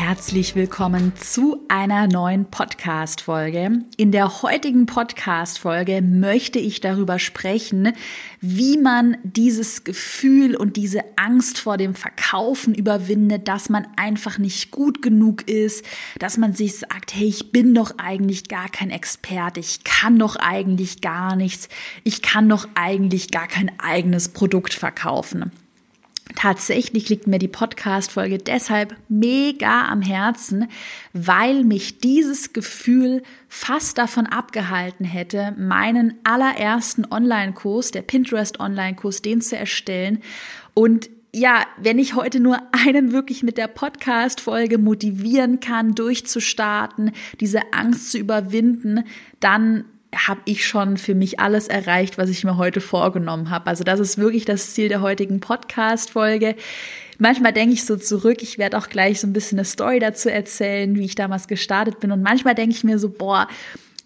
Herzlich willkommen zu einer neuen Podcast-Folge. In der heutigen Podcast-Folge möchte ich darüber sprechen, wie man dieses Gefühl und diese Angst vor dem Verkaufen überwindet, dass man einfach nicht gut genug ist, dass man sich sagt, hey, ich bin doch eigentlich gar kein Experte, ich kann doch eigentlich gar nichts, ich kann doch eigentlich gar kein eigenes Produkt verkaufen. Tatsächlich liegt mir die Podcast-Folge deshalb mega am Herzen, weil mich dieses Gefühl fast davon abgehalten hätte, meinen allerersten Online-Kurs, der Pinterest Online-Kurs, den zu erstellen. Und ja, wenn ich heute nur einen wirklich mit der Podcast-Folge motivieren kann, durchzustarten, diese Angst zu überwinden, dann habe ich schon für mich alles erreicht, was ich mir heute vorgenommen habe. Also das ist wirklich das Ziel der heutigen Podcast-Folge. Manchmal denke ich so zurück, ich werde auch gleich so ein bisschen eine Story dazu erzählen, wie ich damals gestartet bin. Und manchmal denke ich mir so, boah,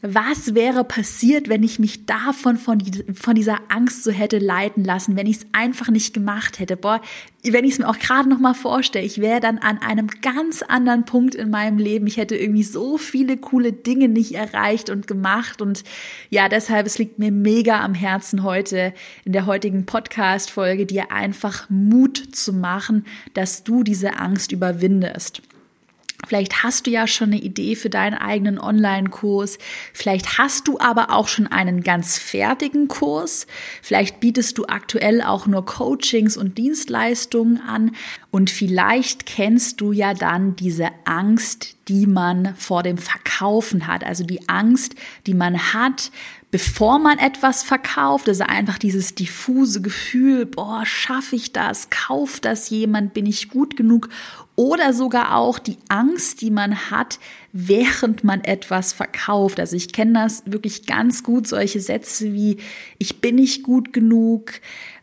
was wäre passiert, wenn ich mich davon, von, von dieser Angst so hätte leiten lassen, wenn ich es einfach nicht gemacht hätte? Boah, wenn ich es mir auch gerade noch mal vorstelle, ich wäre dann an einem ganz anderen Punkt in meinem Leben. Ich hätte irgendwie so viele coole Dinge nicht erreicht und gemacht. Und ja, deshalb, es liegt mir mega am Herzen heute in der heutigen Podcast-Folge, dir einfach Mut zu machen, dass du diese Angst überwindest. Vielleicht hast du ja schon eine Idee für deinen eigenen Online-Kurs. Vielleicht hast du aber auch schon einen ganz fertigen Kurs. Vielleicht bietest du aktuell auch nur Coachings und Dienstleistungen an. Und vielleicht kennst du ja dann diese Angst, die man vor dem Verkaufen hat. Also die Angst, die man hat, bevor man etwas verkauft. Also einfach dieses diffuse Gefühl, boah, schaffe ich das? Kauft das jemand? Bin ich gut genug? Oder sogar auch die Angst, die man hat, während man etwas verkauft. Also ich kenne das wirklich ganz gut, solche Sätze wie, ich bin nicht gut genug,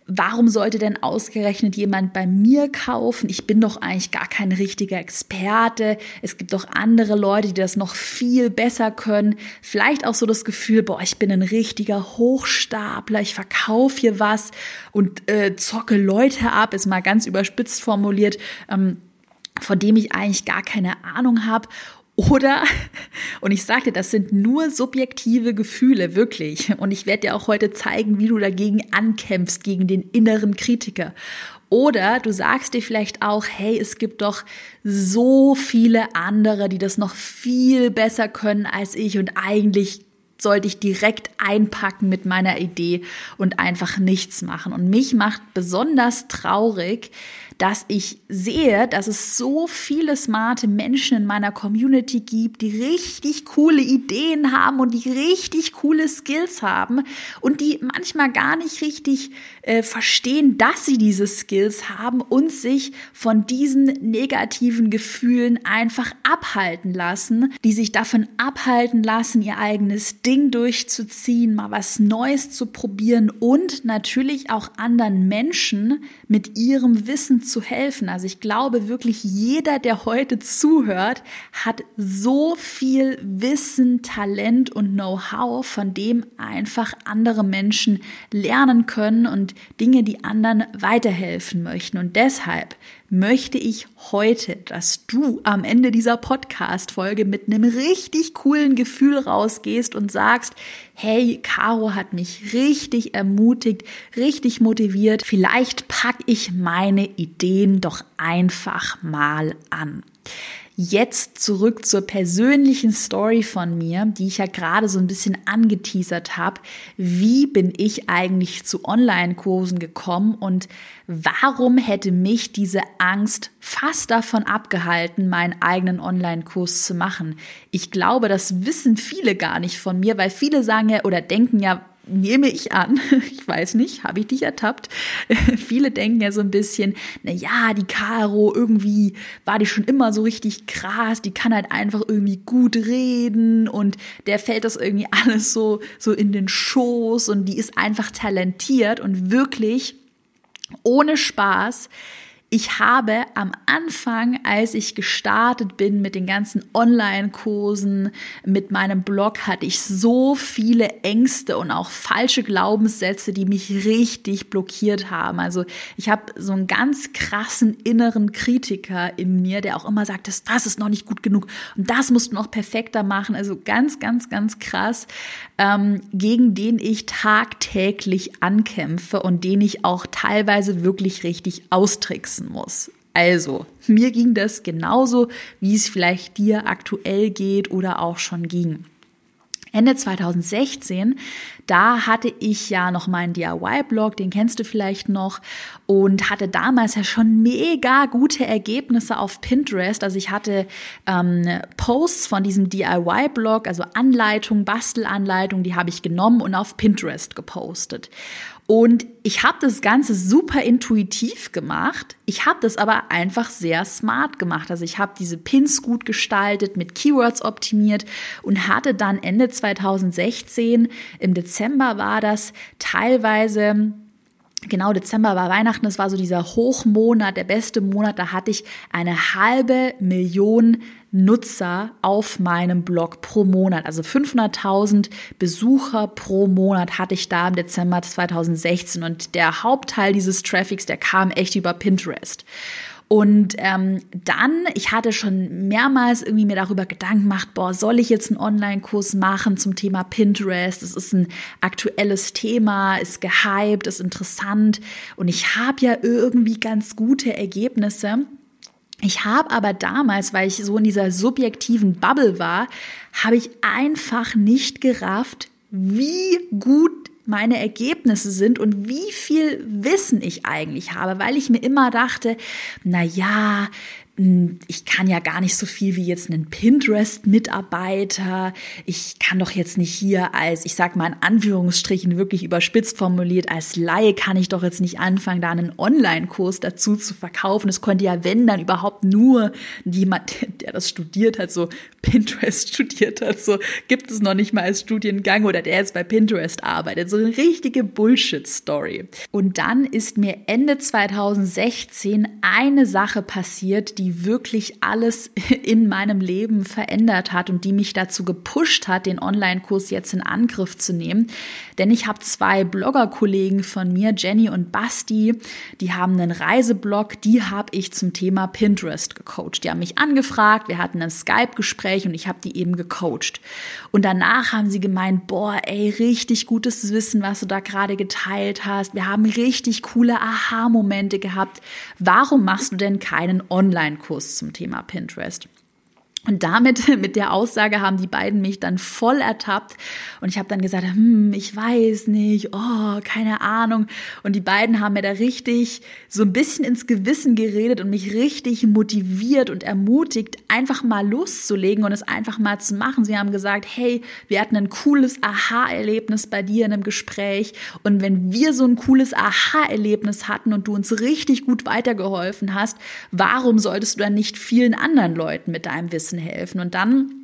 warum sollte denn ausgerechnet jemand bei mir kaufen? Ich bin doch eigentlich gar kein richtiger Experte. Es gibt doch andere Leute, die das noch viel besser können. Vielleicht auch so das Gefühl, boah, ich bin ein richtiger Hochstapler, ich verkaufe hier was und äh, zocke Leute ab, ist mal ganz überspitzt formuliert. Ähm, von dem ich eigentlich gar keine Ahnung habe oder, und ich sagte, das sind nur subjektive Gefühle, wirklich. Und ich werde dir auch heute zeigen, wie du dagegen ankämpfst, gegen den inneren Kritiker. Oder du sagst dir vielleicht auch, hey, es gibt doch so viele andere, die das noch viel besser können als ich und eigentlich sollte ich direkt einpacken mit meiner Idee und einfach nichts machen. Und mich macht besonders traurig, dass ich sehe, dass es so viele smarte Menschen in meiner Community gibt, die richtig coole Ideen haben und die richtig coole Skills haben und die manchmal gar nicht richtig äh, verstehen, dass sie diese Skills haben und sich von diesen negativen Gefühlen einfach abhalten lassen, die sich davon abhalten lassen, ihr eigenes Ding durchzuziehen, mal was Neues zu probieren und natürlich auch anderen Menschen mit ihrem Wissen zu helfen. Also ich glaube wirklich, jeder, der heute zuhört, hat so viel Wissen, Talent und Know-how, von dem einfach andere Menschen lernen können und Dinge, die anderen weiterhelfen möchten. Und deshalb möchte ich heute, dass du am Ende dieser Podcast-Folge mit einem richtig coolen Gefühl rausgehst und sagst, hey, Caro hat mich richtig ermutigt, richtig motiviert. Vielleicht packe ich meine Ideen doch einfach mal an. Jetzt zurück zur persönlichen Story von mir, die ich ja gerade so ein bisschen angeteasert habe. Wie bin ich eigentlich zu Online-Kursen gekommen und warum hätte mich diese Angst fast davon abgehalten, meinen eigenen Online-Kurs zu machen? Ich glaube, das wissen viele gar nicht von mir, weil viele sagen ja oder denken ja, nehme ich an, ich weiß nicht, habe ich dich ertappt? Viele denken ja so ein bisschen, na ja, die Caro irgendwie war die schon immer so richtig krass, die kann halt einfach irgendwie gut reden und der fällt das irgendwie alles so so in den Schoß und die ist einfach talentiert und wirklich ohne Spaß ich habe am Anfang, als ich gestartet bin mit den ganzen Online-Kursen, mit meinem Blog, hatte ich so viele Ängste und auch falsche Glaubenssätze, die mich richtig blockiert haben. Also ich habe so einen ganz krassen inneren Kritiker in mir, der auch immer sagt, das, das ist noch nicht gut genug und das musst du noch perfekter machen. Also ganz, ganz, ganz krass, ähm, gegen den ich tagtäglich ankämpfe und den ich auch teilweise wirklich richtig austrickse setzen muss. Also, mir ging das genauso, wie es vielleicht dir aktuell geht oder auch schon ging. Ende 2016, da hatte ich ja noch meinen DIY-Blog, den kennst du vielleicht noch, und hatte damals ja schon mega gute Ergebnisse auf Pinterest. Also ich hatte ähm, Posts von diesem DIY-Blog, also Anleitung, Bastelanleitung, die habe ich genommen und auf Pinterest gepostet. Und ich habe das Ganze super intuitiv gemacht. Ich habe das aber einfach sehr smart gemacht. Also ich habe diese Pins gut gestaltet, mit Keywords optimiert und hatte dann Ende 2016, im Dezember war das, teilweise Genau, Dezember war Weihnachten, das war so dieser Hochmonat, der beste Monat, da hatte ich eine halbe Million Nutzer auf meinem Blog pro Monat. Also 500.000 Besucher pro Monat hatte ich da im Dezember 2016 und der Hauptteil dieses Traffics, der kam echt über Pinterest. Und ähm, dann, ich hatte schon mehrmals irgendwie mir darüber Gedanken gemacht, boah, soll ich jetzt einen Online-Kurs machen zum Thema Pinterest? Das ist ein aktuelles Thema, ist gehypt, ist interessant und ich habe ja irgendwie ganz gute Ergebnisse. Ich habe aber damals, weil ich so in dieser subjektiven Bubble war, habe ich einfach nicht gerafft, wie gut meine Ergebnisse sind und wie viel Wissen ich eigentlich habe, weil ich mir immer dachte, na ja, ich kann ja gar nicht so viel wie jetzt einen Pinterest-Mitarbeiter. Ich kann doch jetzt nicht hier als, ich sag mal in Anführungsstrichen wirklich überspitzt formuliert, als Laie kann ich doch jetzt nicht anfangen, da einen Online-Kurs dazu zu verkaufen. Es konnte ja, wenn dann überhaupt nur jemand, der das studiert hat, so Pinterest studiert hat, so gibt es noch nicht mal als Studiengang oder der jetzt bei Pinterest arbeitet. So eine richtige Bullshit-Story. Und dann ist mir Ende 2016 eine Sache passiert, die die wirklich alles in meinem Leben verändert hat und die mich dazu gepusht hat, den Online-Kurs jetzt in Angriff zu nehmen. Denn ich habe zwei Blogger-Kollegen von mir, Jenny und Basti, die haben einen Reiseblog, die habe ich zum Thema Pinterest gecoacht. Die haben mich angefragt, wir hatten ein Skype-Gespräch und ich habe die eben gecoacht. Und danach haben sie gemeint, boah, ey, richtig gutes Wissen, was du da gerade geteilt hast. Wir haben richtig coole Aha-Momente gehabt. Warum machst du denn keinen Online Online-Kurs zum Thema Pinterest. Und damit, mit der Aussage haben die beiden mich dann voll ertappt. Und ich habe dann gesagt, hm, ich weiß nicht, oh, keine Ahnung. Und die beiden haben mir da richtig so ein bisschen ins Gewissen geredet und mich richtig motiviert und ermutigt, einfach mal loszulegen und es einfach mal zu machen. Sie haben gesagt, hey, wir hatten ein cooles Aha-Erlebnis bei dir in einem Gespräch. Und wenn wir so ein cooles Aha-Erlebnis hatten und du uns richtig gut weitergeholfen hast, warum solltest du dann nicht vielen anderen Leuten mit deinem Wissen helfen. Und dann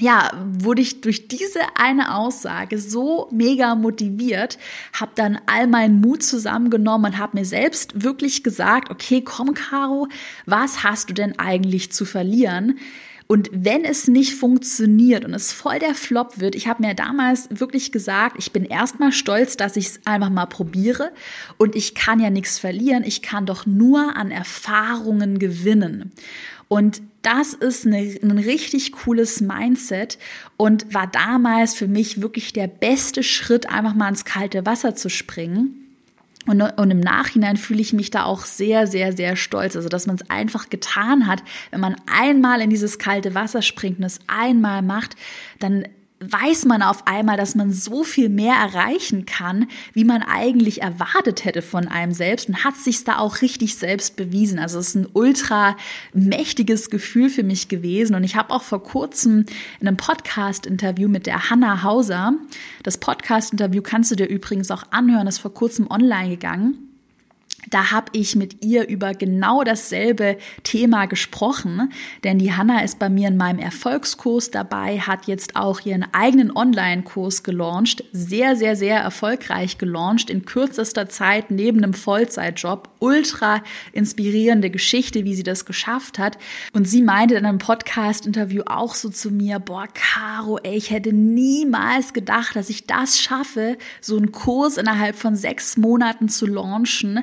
ja, wurde ich durch diese eine Aussage so mega motiviert, habe dann all meinen Mut zusammengenommen und habe mir selbst wirklich gesagt, okay, komm, Caro, was hast du denn eigentlich zu verlieren? Und wenn es nicht funktioniert und es voll der Flop wird, ich habe mir damals wirklich gesagt, ich bin erstmal stolz, dass ich es einfach mal probiere und ich kann ja nichts verlieren, ich kann doch nur an Erfahrungen gewinnen. Und das ist eine, ein richtig cooles Mindset und war damals für mich wirklich der beste Schritt, einfach mal ins kalte Wasser zu springen. Und, und, im Nachhinein fühle ich mich da auch sehr, sehr, sehr stolz. Also, dass man es einfach getan hat. Wenn man einmal in dieses kalte Wasser springt und es einmal macht, dann weiß man auf einmal, dass man so viel mehr erreichen kann, wie man eigentlich erwartet hätte von einem selbst und hat sich da auch richtig selbst bewiesen. Also es ist ein ultra mächtiges Gefühl für mich gewesen und ich habe auch vor kurzem in einem Podcast-Interview mit der Hanna Hauser, das Podcast-Interview kannst du dir übrigens auch anhören, ist vor kurzem online gegangen da habe ich mit ihr über genau dasselbe Thema gesprochen, denn die Hanna ist bei mir in meinem Erfolgskurs dabei, hat jetzt auch ihren eigenen Online-Kurs gelauncht, sehr, sehr, sehr erfolgreich gelauncht, in kürzester Zeit neben einem Vollzeitjob, ultra inspirierende Geschichte, wie sie das geschafft hat. Und sie meinte in einem Podcast-Interview auch so zu mir, boah, Caro, ey, ich hätte niemals gedacht, dass ich das schaffe, so einen Kurs innerhalb von sechs Monaten zu launchen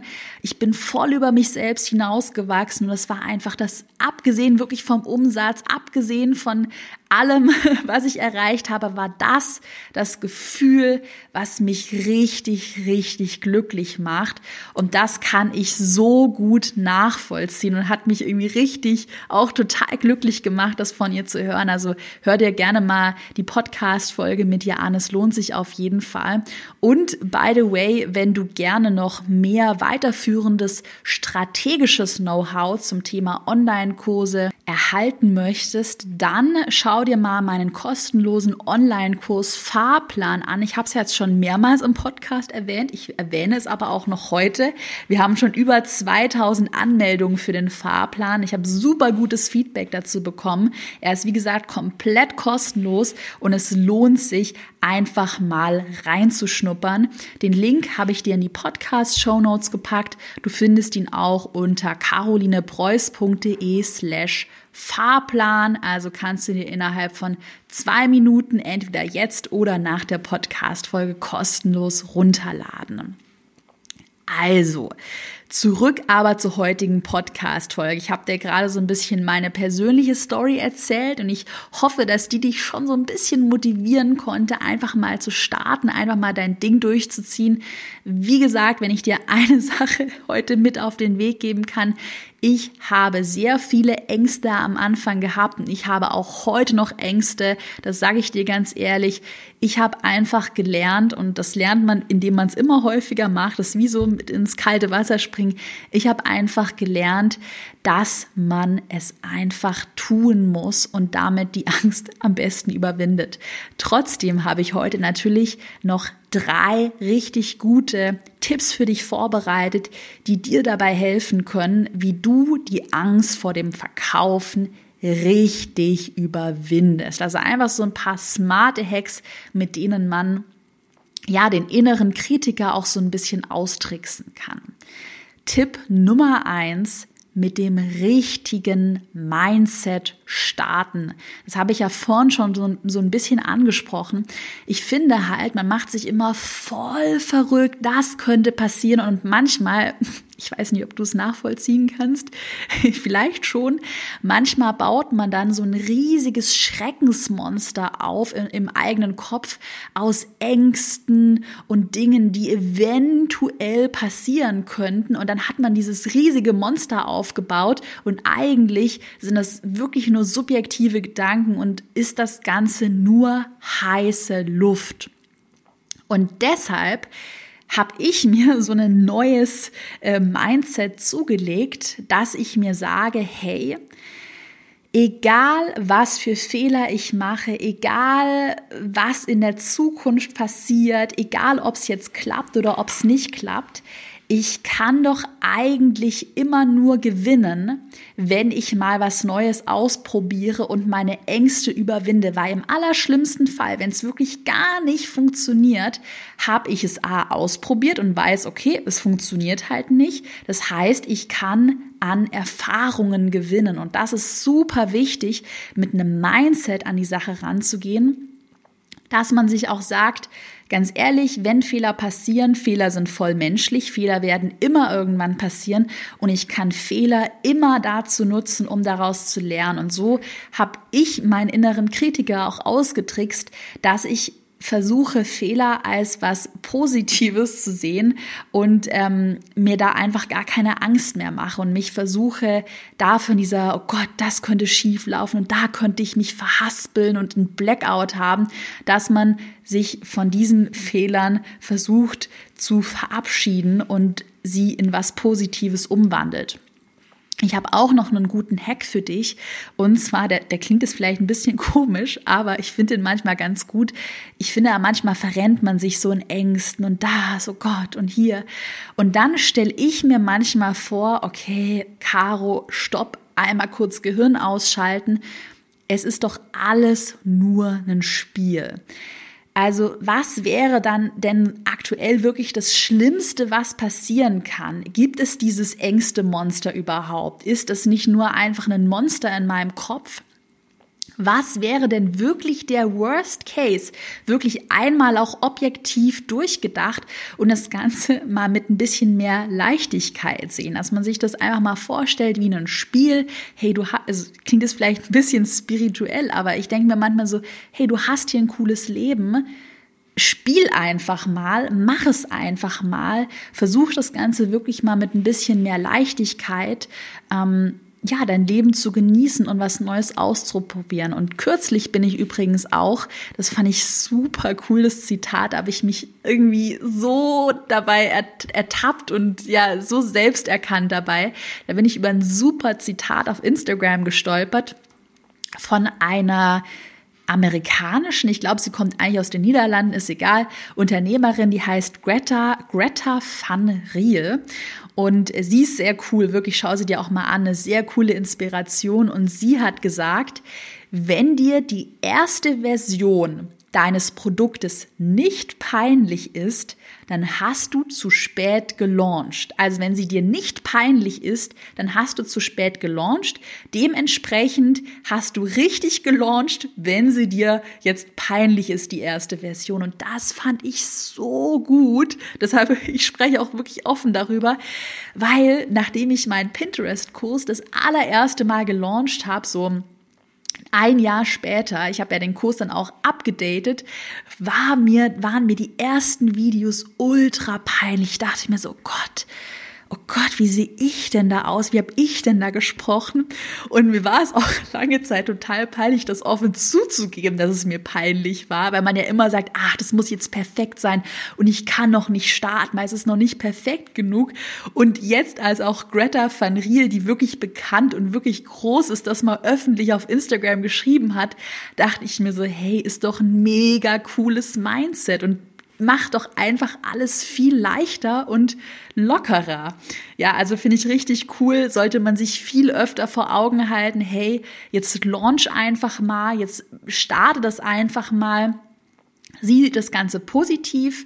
ich bin voll über mich selbst hinausgewachsen und das war einfach das, abgesehen wirklich vom Umsatz, abgesehen von allem, was ich erreicht habe, war das das Gefühl, was mich richtig, richtig glücklich macht. Und das kann ich so gut nachvollziehen und hat mich irgendwie richtig auch total glücklich gemacht, das von ihr zu hören. Also hör dir gerne mal die Podcast-Folge mit ihr. Es lohnt sich auf jeden Fall. Und by the way, wenn du gerne noch mehr weiterführendes strategisches Know-how zum Thema Online-Kurse erhalten möchtest, dann schau dir mal meinen kostenlosen Online-Kurs Fahrplan an. Ich habe es jetzt schon mehrmals im Podcast erwähnt. Ich erwähne es aber auch noch heute. Wir haben schon über 2000 Anmeldungen für den Fahrplan. Ich habe super gutes Feedback dazu bekommen. Er ist, wie gesagt, komplett kostenlos und es lohnt sich, einfach mal reinzuschnuppern. Den Link habe ich dir in die Podcast-Show Notes gepackt. Du findest ihn auch unter carolinepreuß.de slash Fahrplan. Also kannst du dir innerhalb von zwei Minuten entweder jetzt oder nach der Podcast-Folge kostenlos runterladen. Also, Zurück aber zur heutigen Podcast-Folge. Ich habe dir gerade so ein bisschen meine persönliche Story erzählt und ich hoffe, dass die dich schon so ein bisschen motivieren konnte, einfach mal zu starten, einfach mal dein Ding durchzuziehen. Wie gesagt, wenn ich dir eine Sache heute mit auf den Weg geben kann, ich habe sehr viele Ängste am Anfang gehabt und ich habe auch heute noch Ängste. Das sage ich dir ganz ehrlich. Ich habe einfach gelernt und das lernt man, indem man es immer häufiger macht. Das ist wie so mit ins kalte Wasser springen. Ich habe einfach gelernt, dass man es einfach tun muss und damit die Angst am besten überwindet. Trotzdem habe ich heute natürlich noch drei richtig gute Tipps für dich vorbereitet, die dir dabei helfen können, wie du die Angst vor dem Verkaufen richtig überwindest. Also einfach so ein paar smarte Hacks, mit denen man ja den inneren Kritiker auch so ein bisschen austricksen kann. Tipp Nummer eins, mit dem richtigen Mindset starten. Das habe ich ja vorhin schon so, so, ein bisschen angesprochen. Ich finde halt, man macht sich immer voll verrückt, das könnte passieren und manchmal ich weiß nicht, ob du es nachvollziehen kannst, vielleicht schon. Manchmal baut man dann so ein riesiges Schreckensmonster auf im, im eigenen Kopf aus Ängsten und Dingen, die eventuell passieren könnten. Und dann hat man dieses riesige Monster aufgebaut und eigentlich sind das wirklich nur subjektive Gedanken und ist das Ganze nur heiße Luft. Und deshalb habe ich mir so ein neues äh, Mindset zugelegt, dass ich mir sage, hey, egal was für Fehler ich mache, egal was in der Zukunft passiert, egal ob es jetzt klappt oder ob es nicht klappt, ich kann doch eigentlich immer nur gewinnen, wenn ich mal was Neues ausprobiere und meine Ängste überwinde, weil im allerschlimmsten Fall, wenn es wirklich gar nicht funktioniert, habe ich es A ausprobiert und weiß, okay, es funktioniert halt nicht. Das heißt, ich kann an Erfahrungen gewinnen und das ist super wichtig, mit einem Mindset an die Sache ranzugehen, dass man sich auch sagt, Ganz ehrlich, wenn Fehler passieren, Fehler sind voll menschlich, Fehler werden immer irgendwann passieren und ich kann Fehler immer dazu nutzen, um daraus zu lernen. Und so habe ich meinen inneren Kritiker auch ausgetrickst, dass ich versuche, Fehler als was Positives zu sehen und ähm, mir da einfach gar keine Angst mehr mache und mich versuche, da von dieser, oh Gott, das könnte schief laufen und da könnte ich mich verhaspeln und ein Blackout haben, dass man sich von diesen Fehlern versucht zu verabschieden und sie in was Positives umwandelt. Ich habe auch noch einen guten Hack für dich. Und zwar, der, der klingt jetzt vielleicht ein bisschen komisch, aber ich finde den manchmal ganz gut. Ich finde, manchmal verrennt man sich so in Ängsten und da, so Gott und hier. Und dann stelle ich mir manchmal vor, okay, Caro, stopp, einmal kurz Gehirn ausschalten. Es ist doch alles nur ein Spiel. Also was wäre dann denn aktuell wirklich das Schlimmste, was passieren kann? Gibt es dieses engste Monster überhaupt? Ist es nicht nur einfach ein Monster in meinem Kopf? Was wäre denn wirklich der Worst Case? Wirklich einmal auch objektiv durchgedacht und das Ganze mal mit ein bisschen mehr Leichtigkeit sehen, dass man sich das einfach mal vorstellt wie ein Spiel. Hey, du hast, also klingt es vielleicht ein bisschen spirituell, aber ich denke mir manchmal so, hey, du hast hier ein cooles Leben spiel einfach mal, mach es einfach mal, versuch das Ganze wirklich mal mit ein bisschen mehr Leichtigkeit. Ähm, ja, dein Leben zu genießen und was Neues auszuprobieren. Und kürzlich bin ich übrigens auch, das fand ich super cooles Zitat, habe ich mich irgendwie so dabei ertappt und ja, so selbst erkannt dabei. Da bin ich über ein super Zitat auf Instagram gestolpert von einer amerikanischen, ich glaube, sie kommt eigentlich aus den Niederlanden, ist egal, Unternehmerin, die heißt Greta, Greta van Riel. Und sie ist sehr cool, wirklich, schau sie dir auch mal an, eine sehr coole Inspiration. Und sie hat gesagt, wenn dir die erste Version deines Produktes nicht peinlich ist, dann hast du zu spät gelauncht. Also wenn sie dir nicht peinlich ist, dann hast du zu spät gelauncht. Dementsprechend hast du richtig gelauncht, wenn sie dir jetzt peinlich ist, die erste Version. Und das fand ich so gut. Deshalb, ich spreche auch wirklich offen darüber, weil nachdem ich meinen Pinterest-Kurs das allererste Mal gelauncht habe, so ein Jahr später, ich habe ja den Kurs dann auch abgedatet, war mir, waren mir die ersten Videos ultra peinlich. Ich dachte mir so, Gott, oh Gott, wie sehe ich denn da aus? Wie habe ich denn da gesprochen? Und mir war es auch lange Zeit total peinlich, das offen zuzugeben, dass es mir peinlich war, weil man ja immer sagt, ach, das muss jetzt perfekt sein und ich kann noch nicht starten, weil es ist noch nicht perfekt genug. Und jetzt als auch Greta Van Riel, die wirklich bekannt und wirklich groß ist, das mal öffentlich auf Instagram geschrieben hat, dachte ich mir so, hey, ist doch ein mega cooles Mindset und macht doch einfach alles viel leichter und lockerer. Ja, also finde ich richtig cool, sollte man sich viel öfter vor Augen halten, hey, jetzt launch einfach mal, jetzt starte das einfach mal, sieh das Ganze positiv.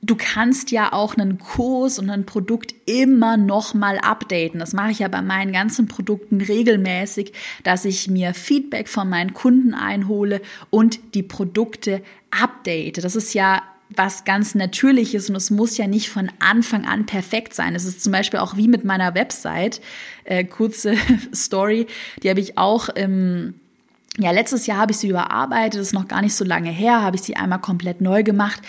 Du kannst ja auch einen Kurs und ein Produkt immer noch mal updaten. Das mache ich ja bei meinen ganzen Produkten regelmäßig, dass ich mir Feedback von meinen Kunden einhole und die Produkte update. Das ist ja was ganz Natürliches und es muss ja nicht von Anfang an perfekt sein. Es ist zum Beispiel auch wie mit meiner Website, äh, kurze Story, die habe ich auch im ja, letztes Jahr habe ich sie überarbeitet, ist noch gar nicht so lange her, habe ich sie einmal komplett neu gemacht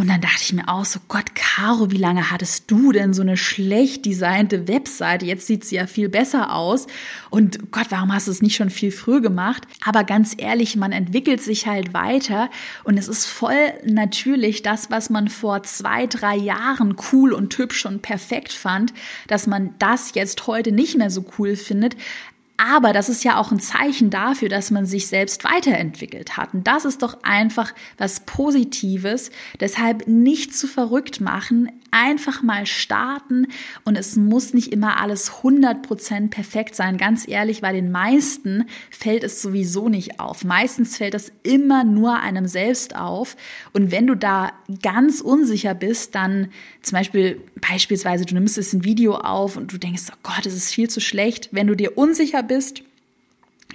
und dann dachte ich mir auch so, Gott, Caro, wie lange hattest du denn so eine schlecht designte Webseite? Jetzt sieht sie ja viel besser aus. Und Gott, warum hast du es nicht schon viel früher gemacht? Aber ganz ehrlich, man entwickelt sich halt weiter und es ist voll natürlich das, was man vor zwei, drei Jahren cool und hübsch und perfekt fand, dass man das jetzt heute nicht mehr so cool findet. Aber das ist ja auch ein Zeichen dafür, dass man sich selbst weiterentwickelt hat. Und das ist doch einfach was Positives. Deshalb nicht zu verrückt machen, einfach mal starten und es muss nicht immer alles 100% perfekt sein. Ganz ehrlich, bei den meisten fällt es sowieso nicht auf. Meistens fällt das immer nur einem selbst auf. Und wenn du da ganz unsicher bist, dann zum Beispiel, beispielsweise, du nimmst jetzt ein Video auf und du denkst, oh Gott, es ist viel zu schlecht. Wenn du dir unsicher bist,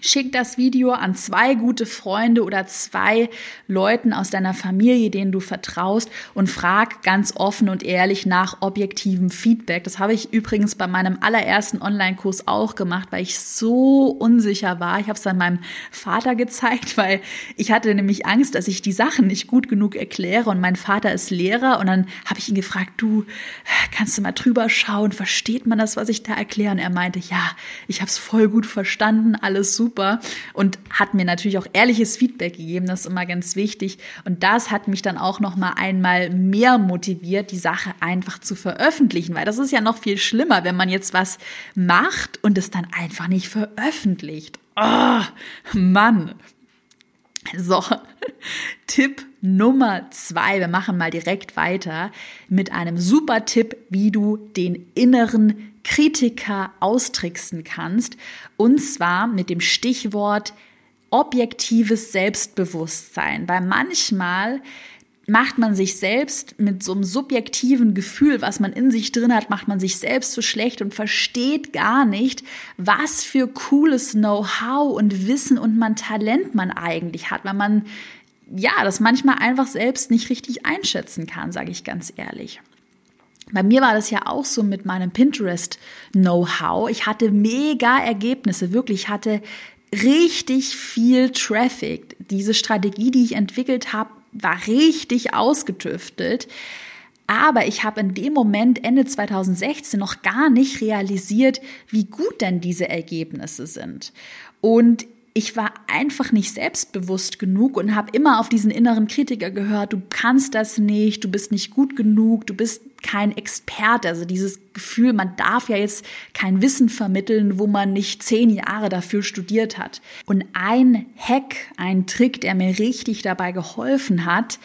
Schick das Video an zwei gute Freunde oder zwei Leuten aus deiner Familie, denen du vertraust und frag ganz offen und ehrlich nach objektivem Feedback. Das habe ich übrigens bei meinem allerersten Online-Kurs auch gemacht, weil ich so unsicher war. Ich habe es dann meinem Vater gezeigt, weil ich hatte nämlich Angst, dass ich die Sachen nicht gut genug erkläre und mein Vater ist Lehrer und dann habe ich ihn gefragt, du kannst du mal drüber schauen, versteht man das, was ich da erkläre? Und er meinte, ja, ich habe es voll gut verstanden, alles super super und hat mir natürlich auch ehrliches Feedback gegeben, das ist immer ganz wichtig und das hat mich dann auch noch mal einmal mehr motiviert, die Sache einfach zu veröffentlichen, weil das ist ja noch viel schlimmer, wenn man jetzt was macht und es dann einfach nicht veröffentlicht. Oh, Mann. So, Tipp Nummer zwei. Wir machen mal direkt weiter mit einem super Tipp, wie du den inneren Kritiker austricksen kannst. Und zwar mit dem Stichwort objektives Selbstbewusstsein. Weil manchmal macht man sich selbst mit so einem subjektiven Gefühl, was man in sich drin hat, macht man sich selbst so schlecht und versteht gar nicht, was für cooles Know-how und Wissen und man Talent man eigentlich hat, weil man ja, das manchmal einfach selbst nicht richtig einschätzen kann, sage ich ganz ehrlich. Bei mir war das ja auch so mit meinem Pinterest-Know-how. Ich hatte mega Ergebnisse, wirklich, ich hatte richtig viel Traffic. Diese Strategie, die ich entwickelt habe, war richtig ausgetüftelt. Aber ich habe in dem Moment Ende 2016 noch gar nicht realisiert, wie gut denn diese Ergebnisse sind. Und ich war einfach nicht selbstbewusst genug und habe immer auf diesen inneren Kritiker gehört, du kannst das nicht, du bist nicht gut genug, du bist kein Experte. Also dieses Gefühl, man darf ja jetzt kein Wissen vermitteln, wo man nicht zehn Jahre dafür studiert hat. Und ein Hack, ein Trick, der mir richtig dabei geholfen hat,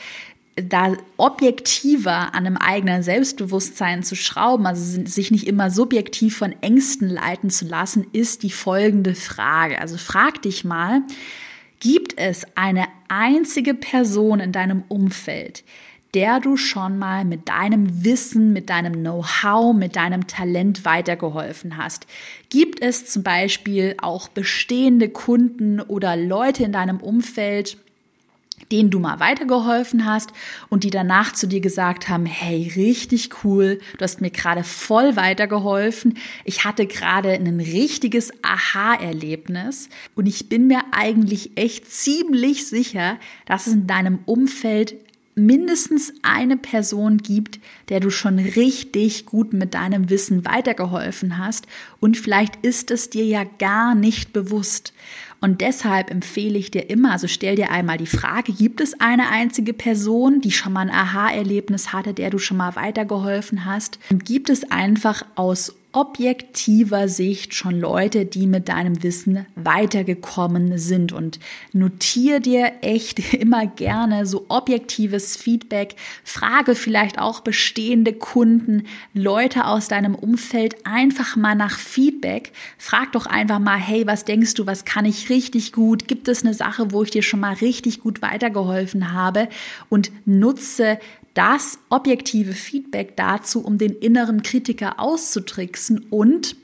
da objektiver an einem eigenen Selbstbewusstsein zu schrauben, also sich nicht immer subjektiv von Ängsten leiten zu lassen, ist die folgende Frage. Also frag dich mal, gibt es eine einzige Person in deinem Umfeld, der du schon mal mit deinem Wissen, mit deinem Know-how, mit deinem Talent weitergeholfen hast? Gibt es zum Beispiel auch bestehende Kunden oder Leute in deinem Umfeld, denen du mal weitergeholfen hast und die danach zu dir gesagt haben, hey, richtig cool, du hast mir gerade voll weitergeholfen. Ich hatte gerade ein richtiges Aha-Erlebnis und ich bin mir eigentlich echt ziemlich sicher, dass es in deinem Umfeld mindestens eine Person gibt, der du schon richtig gut mit deinem Wissen weitergeholfen hast und vielleicht ist es dir ja gar nicht bewusst. Und deshalb empfehle ich dir immer, also stell dir einmal die Frage, gibt es eine einzige Person, die schon mal ein Aha-Erlebnis hatte, der du schon mal weitergeholfen hast? Und gibt es einfach aus objektiver Sicht schon Leute, die mit deinem Wissen weitergekommen sind. Und notier dir echt immer gerne so objektives Feedback. Frage vielleicht auch bestehende Kunden, Leute aus deinem Umfeld einfach mal nach Feedback. Frag doch einfach mal, hey, was denkst du, was kann ich richtig gut? Gibt es eine Sache, wo ich dir schon mal richtig gut weitergeholfen habe? Und nutze das objektive Feedback dazu, um den inneren Kritiker auszutricksen und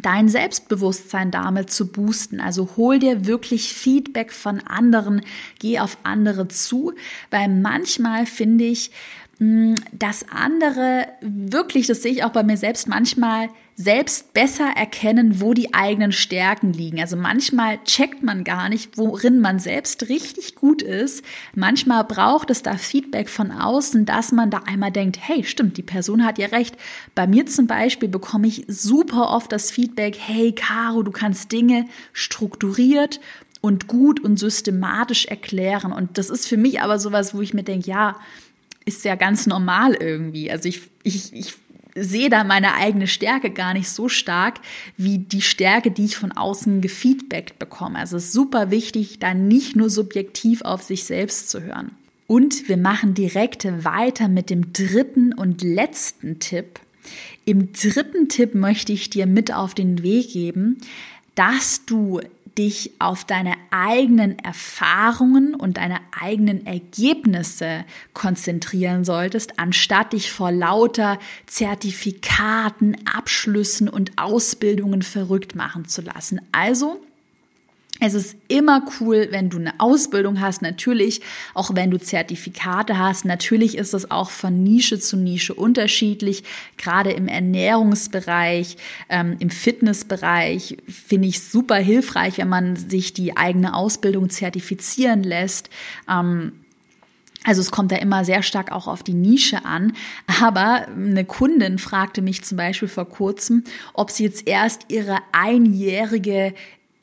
dein Selbstbewusstsein damit zu boosten. Also hol dir wirklich Feedback von anderen, geh auf andere zu, weil manchmal finde ich, hm, dass andere wirklich, das sehe ich auch bei mir selbst manchmal, selbst besser erkennen, wo die eigenen Stärken liegen. Also manchmal checkt man gar nicht, worin man selbst richtig gut ist. Manchmal braucht es da Feedback von außen, dass man da einmal denkt, hey, stimmt, die Person hat ja recht. Bei mir zum Beispiel bekomme ich super oft das Feedback, hey, Caro, du kannst Dinge strukturiert und gut und systematisch erklären. Und das ist für mich aber sowas, wo ich mir denke, ja, ist ja ganz normal irgendwie. Also ich, ich, ich sehe da meine eigene Stärke gar nicht so stark wie die Stärke, die ich von außen gefeedbackt bekomme. Also es ist super wichtig, da nicht nur subjektiv auf sich selbst zu hören. Und wir machen direkt weiter mit dem dritten und letzten Tipp. Im dritten Tipp möchte ich dir mit auf den Weg geben, dass du dich auf deine eigenen Erfahrungen und deine eigenen Ergebnisse konzentrieren solltest, anstatt dich vor lauter Zertifikaten, Abschlüssen und Ausbildungen verrückt machen zu lassen. Also es ist immer cool, wenn du eine Ausbildung hast, natürlich, auch wenn du Zertifikate hast. Natürlich ist es auch von Nische zu Nische unterschiedlich. Gerade im Ernährungsbereich, ähm, im Fitnessbereich finde ich super hilfreich, wenn man sich die eigene Ausbildung zertifizieren lässt. Ähm, also es kommt da immer sehr stark auch auf die Nische an. Aber eine Kundin fragte mich zum Beispiel vor kurzem, ob sie jetzt erst ihre einjährige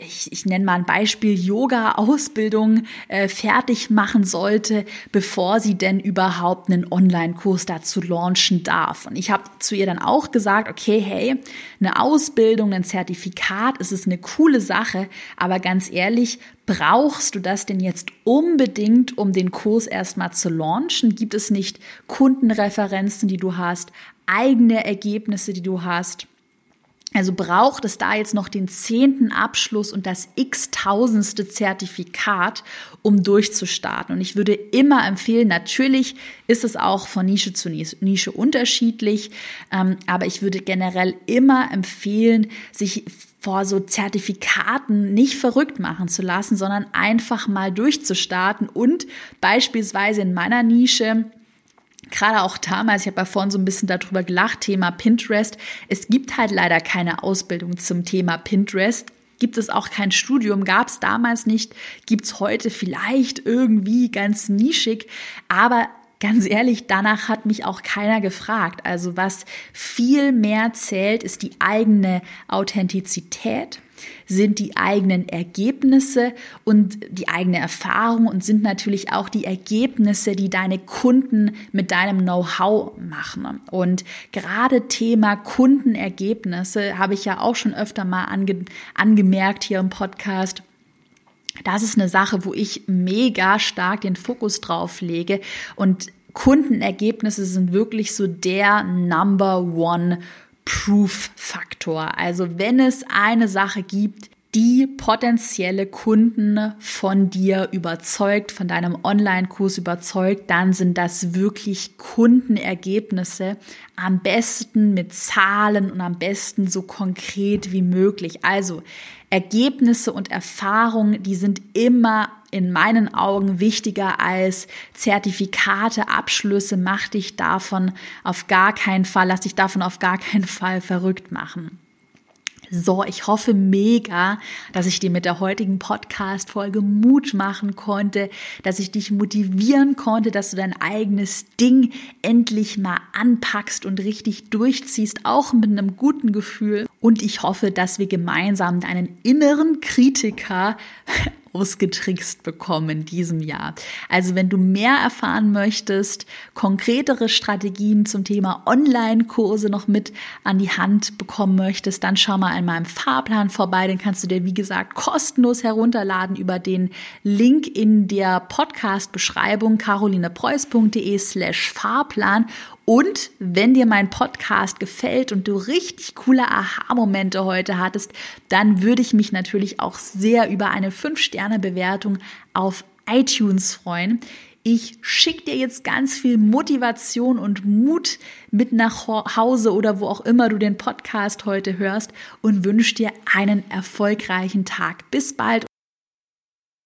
ich, ich nenne mal ein Beispiel, Yoga-Ausbildung äh, fertig machen sollte, bevor sie denn überhaupt einen Online-Kurs dazu launchen darf. Und ich habe zu ihr dann auch gesagt, okay, hey, eine Ausbildung, ein Zertifikat, es ist eine coole Sache, aber ganz ehrlich, brauchst du das denn jetzt unbedingt, um den Kurs erstmal zu launchen? Gibt es nicht Kundenreferenzen, die du hast, eigene Ergebnisse, die du hast? Also braucht es da jetzt noch den zehnten Abschluss und das x-tausendste Zertifikat, um durchzustarten. Und ich würde immer empfehlen, natürlich ist es auch von Nische zu Nische unterschiedlich, ähm, aber ich würde generell immer empfehlen, sich vor so Zertifikaten nicht verrückt machen zu lassen, sondern einfach mal durchzustarten und beispielsweise in meiner Nische gerade auch damals, ich habe ja vorhin so ein bisschen darüber gelacht, Thema Pinterest. Es gibt halt leider keine Ausbildung zum Thema Pinterest. Gibt es auch kein Studium, gab es damals nicht, gibt es heute vielleicht irgendwie ganz nischig, aber ganz ehrlich, danach hat mich auch keiner gefragt. Also was viel mehr zählt, ist die eigene Authentizität sind die eigenen Ergebnisse und die eigene Erfahrung und sind natürlich auch die Ergebnisse, die deine Kunden mit deinem Know-how machen. Und gerade Thema Kundenergebnisse habe ich ja auch schon öfter mal ange angemerkt hier im Podcast. Das ist eine Sache, wo ich mega stark den Fokus drauf lege und Kundenergebnisse sind wirklich so der Number One Proof-Faktor. Also wenn es eine Sache gibt, die potenzielle Kunden von dir überzeugt, von deinem Online-Kurs überzeugt, dann sind das wirklich Kundenergebnisse, am besten mit Zahlen und am besten so konkret wie möglich. Also Ergebnisse und Erfahrungen, die sind immer in meinen Augen wichtiger als Zertifikate, Abschlüsse. Mach dich davon auf gar keinen Fall, lass dich davon auf gar keinen Fall verrückt machen. So, ich hoffe mega, dass ich dir mit der heutigen Podcast-Folge Mut machen konnte, dass ich dich motivieren konnte, dass du dein eigenes Ding endlich mal anpackst und richtig durchziehst, auch mit einem guten Gefühl. Und ich hoffe, dass wir gemeinsam deinen inneren Kritiker ausgetrickst bekommen in diesem Jahr. Also wenn du mehr erfahren möchtest, konkretere Strategien zum Thema Online-Kurse noch mit an die Hand bekommen möchtest, dann schau mal an meinem Fahrplan vorbei. Den kannst du dir, wie gesagt, kostenlos herunterladen über den Link in der Podcast-Beschreibung carolinepreuß.de slash Fahrplan und wenn dir mein Podcast gefällt und du richtig coole Aha-Momente heute hattest, dann würde ich mich natürlich auch sehr über eine 5-Sterne-Bewertung auf iTunes freuen. Ich schicke dir jetzt ganz viel Motivation und Mut mit nach Hause oder wo auch immer du den Podcast heute hörst und wünsche dir einen erfolgreichen Tag. Bis bald